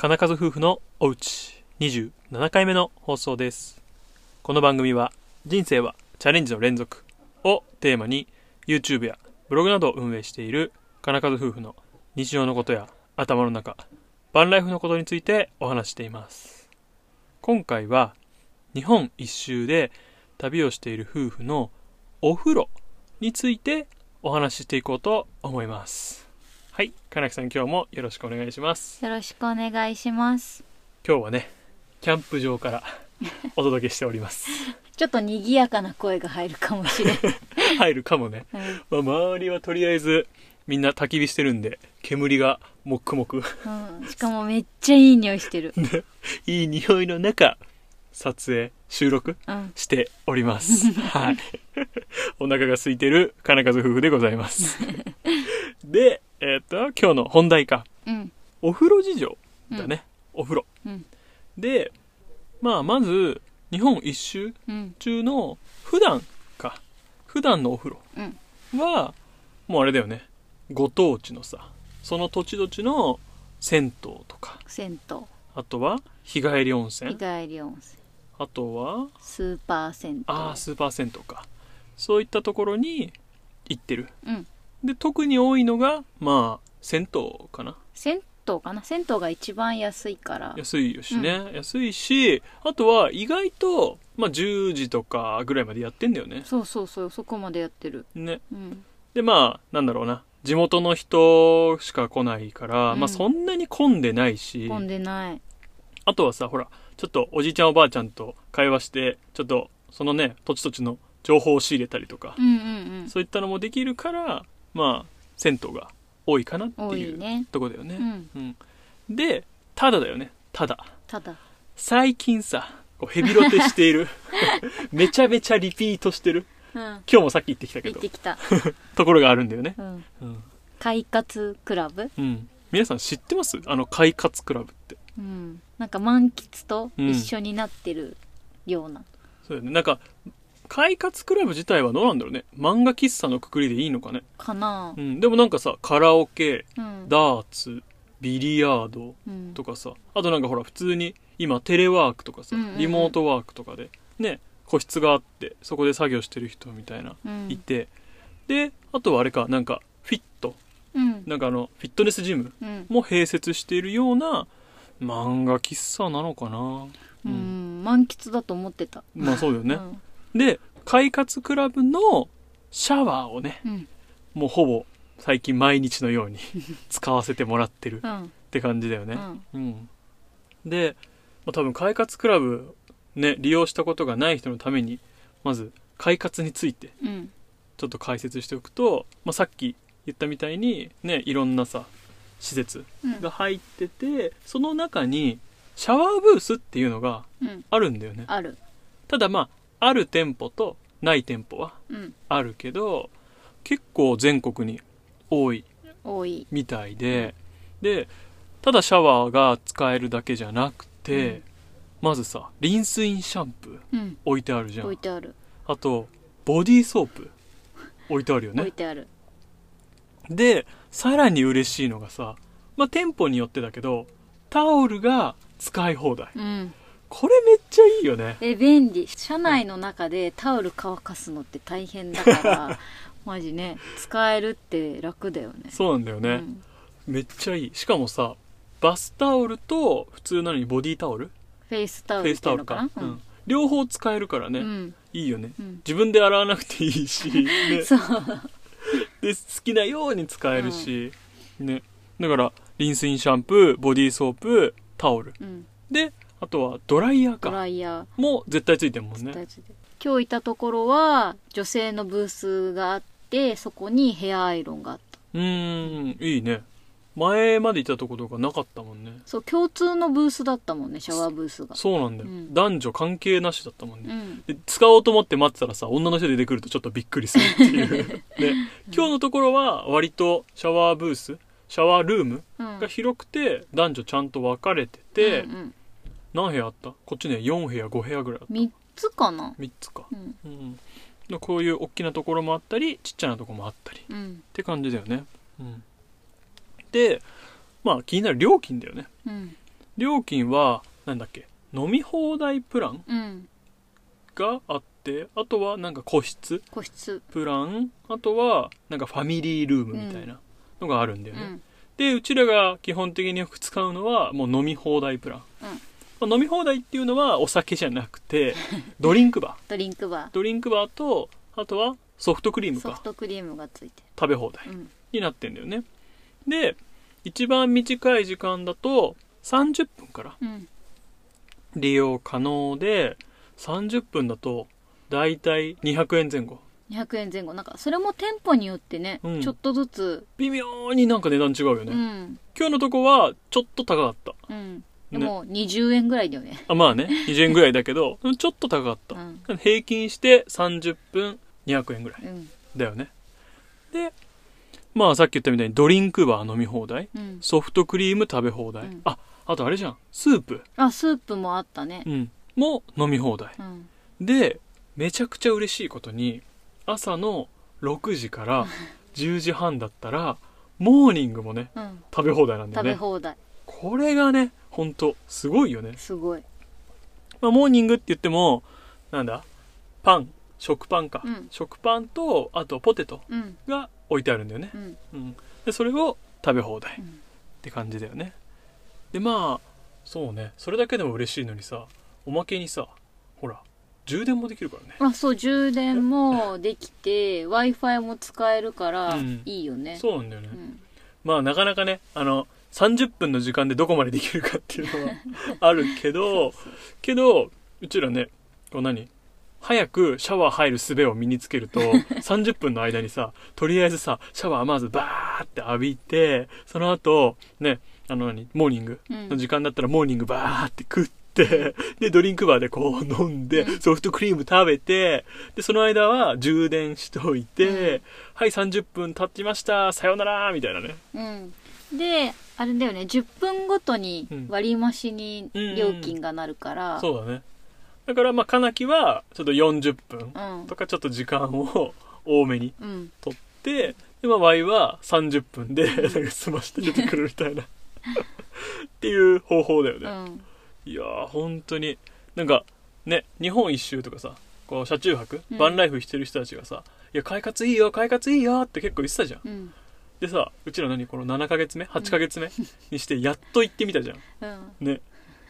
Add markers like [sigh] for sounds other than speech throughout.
金数夫婦のおうち。27回目の放送です。この番組は人生はチャレンジの連続をテーマに YouTube やブログなどを運営している金数夫婦の日常のことや頭の中バンライフのことについてお話しています。今回は日本一周で旅をしている夫婦のお風呂についてお話ししていこうと思います。はい金木さん今日もよろしくお願いします。よろしくお願いします。今日はねキャンプ場から [laughs] お届けしております。ちょっと賑やかな声が入るかもしれん。[laughs] 入るかもね、うん。まあ、周りはとりあえずみんな焚き火してるんで煙がもくもくうん、しかもめっちゃいい匂いしてる。[laughs] いい匂いの中撮影収録うん。しております。はい。お腹が空いてる金数夫婦でございます。でえっ、と今日の本題かうん。お風呂事情だね、お風呂うん。でまあまず日本一周うん。中の普段か普段のお風呂うん。はもうあれだよねご当地のさその土地土地の銭湯とか銭湯。あとは日帰り温日泉帰り温泉。あとはスーパー銭湯。ああスーパー銭湯かそういったところに行ってるうん。で特に多いのがまあ銭湯かな。銭湯かな？銭湯が一番安いから。安いしね、安いしあとは意外と、まあ、10時とかぐらいまでやってんだよね。そうそうそう、そこまでやってる。ね。うん。でまあなんだろうな。地元の人しか来ないから、うん。まあそんなに混んでないし。混んでない。あとはさほらちょっとおじいちゃんおばあちゃんと会話してちょっとそのね土地土地の情報を仕入れたりとか。う、んうん。そういったのもできるからまあ銭湯が多いかなっていいうね。とこだよね、うん。うんでただだよねただただ。最近さこうヘビロテしている [laughs] めちゃめちゃリピートしてるうん。今日もさっき言ってきたけど行ってきた。[laughs] ところがあるんだよねうん。うん、快活クラブ？うん、皆さん知ってます？あの快活クラブってうん。なんか満喫と一緒になってるような。そうだよねなんか快活クラブ自体はどうなんだろうね。漫画喫茶のくくりでいいのかね、かな。うん、でもなんかさカラオケうん。ダーツビリヤードうん。とかさ。あとなんかほら普通に今テレワークとかさうんうんうん。リモートワークとかでね個室があってそこで作業してる人みたいなうん。いて。であとはあれかなんかフィット。うん。なんかあのフィットネスジムうん。も併設しているような漫画喫茶なのかな。ううんん、満喫だと思ってた。まあそうだよね、うんで快活クラブのシャワーをねうん。もうほぼ最近毎日のように [laughs] 使わせてもらってるうん。って感じだよねうん。うん、で、まあ、多分快活クラブね利用したことがない人のためにまず快活についてうん。ちょっと解説しておくと、まあ、さっき言ったみたいにねいろんなさ施設うん。が入っててその中にシャワーブースっていうのがうん。あるんだよねある。ただまあある店舗とない店舗はうん。あるけど結構全国に多い多い。みたいででただシャワーが使えるだけじゃなくて、うんまずさリンスインシャンプーうん。置いてあるじゃん置いてある。あとボディーソープ置いてあるよね置いてある。でさらに嬉しいのがさまあ店舗によってだけどタオルが使い放題うん。これめっちゃいいよね。え、便利。車内の中でタオル乾かすのって大変だから、[laughs] マジね、使えるって楽だよね。そうなんだよね、うん。めっちゃいい。しかもさバスタオルと普通なのにボディータオル？フェイスタオフェイルっスタオルか。ていうん。両方使えるからね、うん。いいよね。うん。自分で洗わなくていいし、[laughs] ね、そう。で好きなように使えるし、ね。だからリンスインシャンプーボディーソープタオル。うん。であとはドライヤーとかドライヤー。も絶対ついてるもんね。やつで今日いたところは女性のブースがあってそこにヘアアイロンがあった。うーんいいね。前までいたとことかなかったもんね。そう共通のブースだったもんねシャワーブースが。そうなんだよ、うん。男女関係なしだったもんね、うん。で使おうと思って待ってたらさ女の人出てくるとちょっとびっくりするっていう。で [laughs] 今日のところは割とシャワーブースシャワールームうん。が広くて男女ちゃんと分かれてて、うんうん何部屋あった？こっちね4部屋5部屋ぐらいあった。3つかな？3つか、うん。うん、でこういう大きなところもあったりちっちゃなところもあったり。っうん。て感じだよね、うん、でまあ気になる料金だよね。うん。料金はなんだっけ？飲み放題プランうん。があってあとはなんか個室個室。プランあとはなんかファミリールームみたいなのがあるんだよね、うん。でうちらが基本的によく使うのはもう飲み放題プラン、まあ飲み放題っていうのはお酒じゃなくて [laughs] ドリンクバー。ドリンクバドリンクバーとあとはソフトクリーーソムか。フトクリームがついて食べ放題になってんだよね。で一番短い時間だと30分からうん。利用可能で30分だとだいたい200円前後。200円前後。なんかそれも店舗によってね、うん。ちょっとずつ。微妙になんか値段違うよね、うん。今日のとこはちょっと高かった。うんでも20円ぐらいだよね。あまあね。20円ぐらいだけど [laughs] ちょっと高かった。う、ん。平均して30分200円ぐらい。うん。だよね。でまあさっき言ったみたいにドリンクバー飲み放題。うん。ソフトクリーム食べ放題、うん。ああとあれじゃん。スープ、あスープもあったね。うん、も飲み放題。うん。でめちゃくちゃ嬉しいことに朝の6時から [laughs] 10時半だったらモーニングもねうん。食べ放題なんだよね。食べ放題。これがねほんとすごいよね、すごい。まあ、モーニングって言ってもなんだ？パン食パンか、うん。食パンとあとポテトうん。が置いてあるんだよね。う、ん。うん、でそれを食べ放題っうん。て感じだよね。でまあそうね。それだけでも嬉しいのにさおまけにさほら充電もできるからね。あそう充電もできて w i f i も使えるからうん。いいよね、そうなんだよね、うん。まあなかなかねあの30分の時間でどこまでできるかっていうのはあるけど [laughs] けどうちらねこう何？早くシャワー入る術を身につけると [laughs] 30分の間にさとりあえずさシャワーまずバーって浴びてその後ねあの何？モーニングうん。の時間だったらモーニングバーって食ってでドリンクバーでこう飲んでうん。ソフトクリーム食べてでその間は充電しといて、うん。はい30分経ちましたさようならみたいなね。うんであれだよね10分ごとに割り増しに料金がなるから、そうだね。だからまあかなきはちょっと40分うん。とかちょっと時間を多めにうん。取ってでまあ Y は30分でなんか済まして出てくるみたいな。っていう方法だよね、うん。いやー本当に。なんかね日本一周とかさこう車中泊、うん。バンライフしてる人たちがさ「いや快活いいよ快活いいよ」って結構言ってたじゃん。うんでさうちら何この7ヶ月目？8ヶ月目？にしてやっと行ってみたじゃん。うん。ね。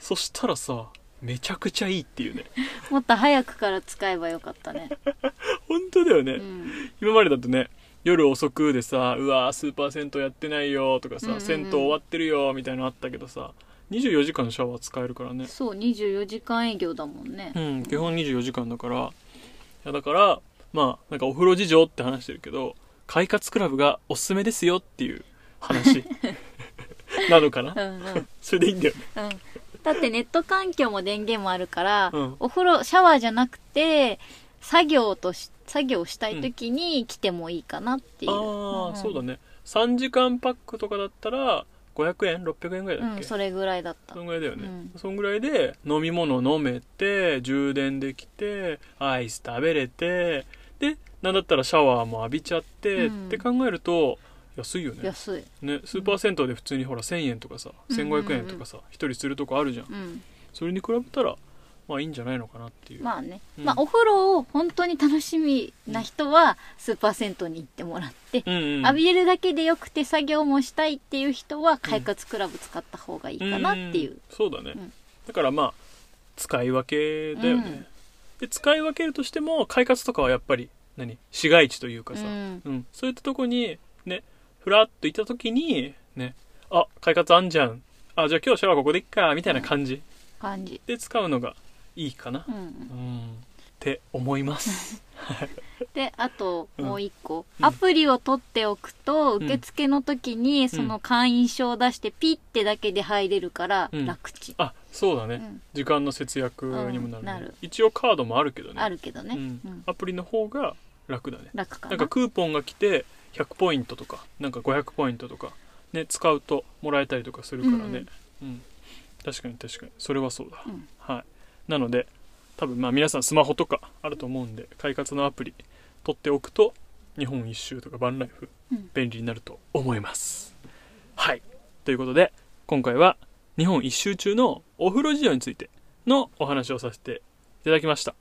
そしたらさめちゃくちゃいいっていうね。[laughs] もっと早くから使えばよかったね、[laughs] 本当だよね、うん、今までだとね夜遅くでさ「うわースーパー銭湯やってないよ」とかさ、うんうんうん。銭湯終わってるよ」みたいなのあったけどさ24時間シャワー使えるからね。そう24時間営業だもんね。うん基本24時間だから。いやだからまあなんかお風呂事情って話してるけど快活クラブがおすすめですよっていう話。[laughs] なのかな？うんうん。それでいいんだよね。うん。だってネット環境も電源もあるから、うん。お風呂シャワーじゃなくて作業とし作業したい時に来てもいいかなっていう、ああ、んそうだね。3時間パックとかだったら500円600円ぐらいだっけ、うんそれぐらいだった。そんぐらいだよね、うん。そんぐらいで飲み物飲めて充電できてアイス食べれてでなんだったらシャワーも浴びちゃって、うん。って考えると安いよね。安い。ねスーパー銭湯で普通にほら1000円とかさうん。1500円とかさ一人するとこあるじゃん。うん。それに比べたらまあいいんじゃないのかなっていう、まあね、うん。まあお風呂を本当に楽しみな人はスーパー銭湯に行ってもらって、うんうん浴びれるだけでよくて作業もしたいっていう人は快活クラブ使った方がいいかなっていう、ん。そうだね、うん。だからまあ使い分けだよね、うんで使い分けるとしても快活とかはやっぱり何？市街地というかさ、うん。うん、そういったとこにねふらっと行った時にねあ快活あんじゃん。あじゃあ今日シャワーここでいっかみたいな感じ。感じ、で使うのがいいかな、うんうん。って思います。[laughs] であとうん。もう一個、うん。アプリを取っておくとん受付の時にその会員証を出してピッてだけで入れるからうん。楽ちん、あそうだね、うん。時間の節約にもなる,、ね。うんなる。一応カードもあるけどね。あるけどね、うん。うん。アプリの方が楽だね。楽かな。なんかクーポンが来て100ポイントとかなんか500ポイントとかね使うともらえたりとかするからね、うん。確かに確かに。それはそうだ、うん。はい。なので多分まあ皆さんスマホとかあると思うんで快活のアプリ取っておくと日本一周とかバンライフうん。便利になると思います。はい。ということで今回は日本一周中のお風呂事情についてのお話をさせていただきました。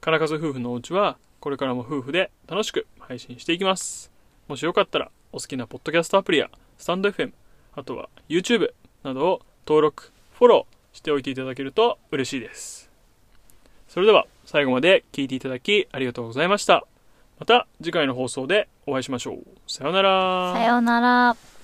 金数夫婦のお家はこれからも夫婦で楽しく配信していきます。もしよかったらお好きなポッドキャストアプリやスタンド FM あとは YouTube などを登録フォローしておいていただけると嬉しいです。それでは最後まで聞いていただきありがとうございました。また次回の放送でお会いしましょう。さようなら。さようなら。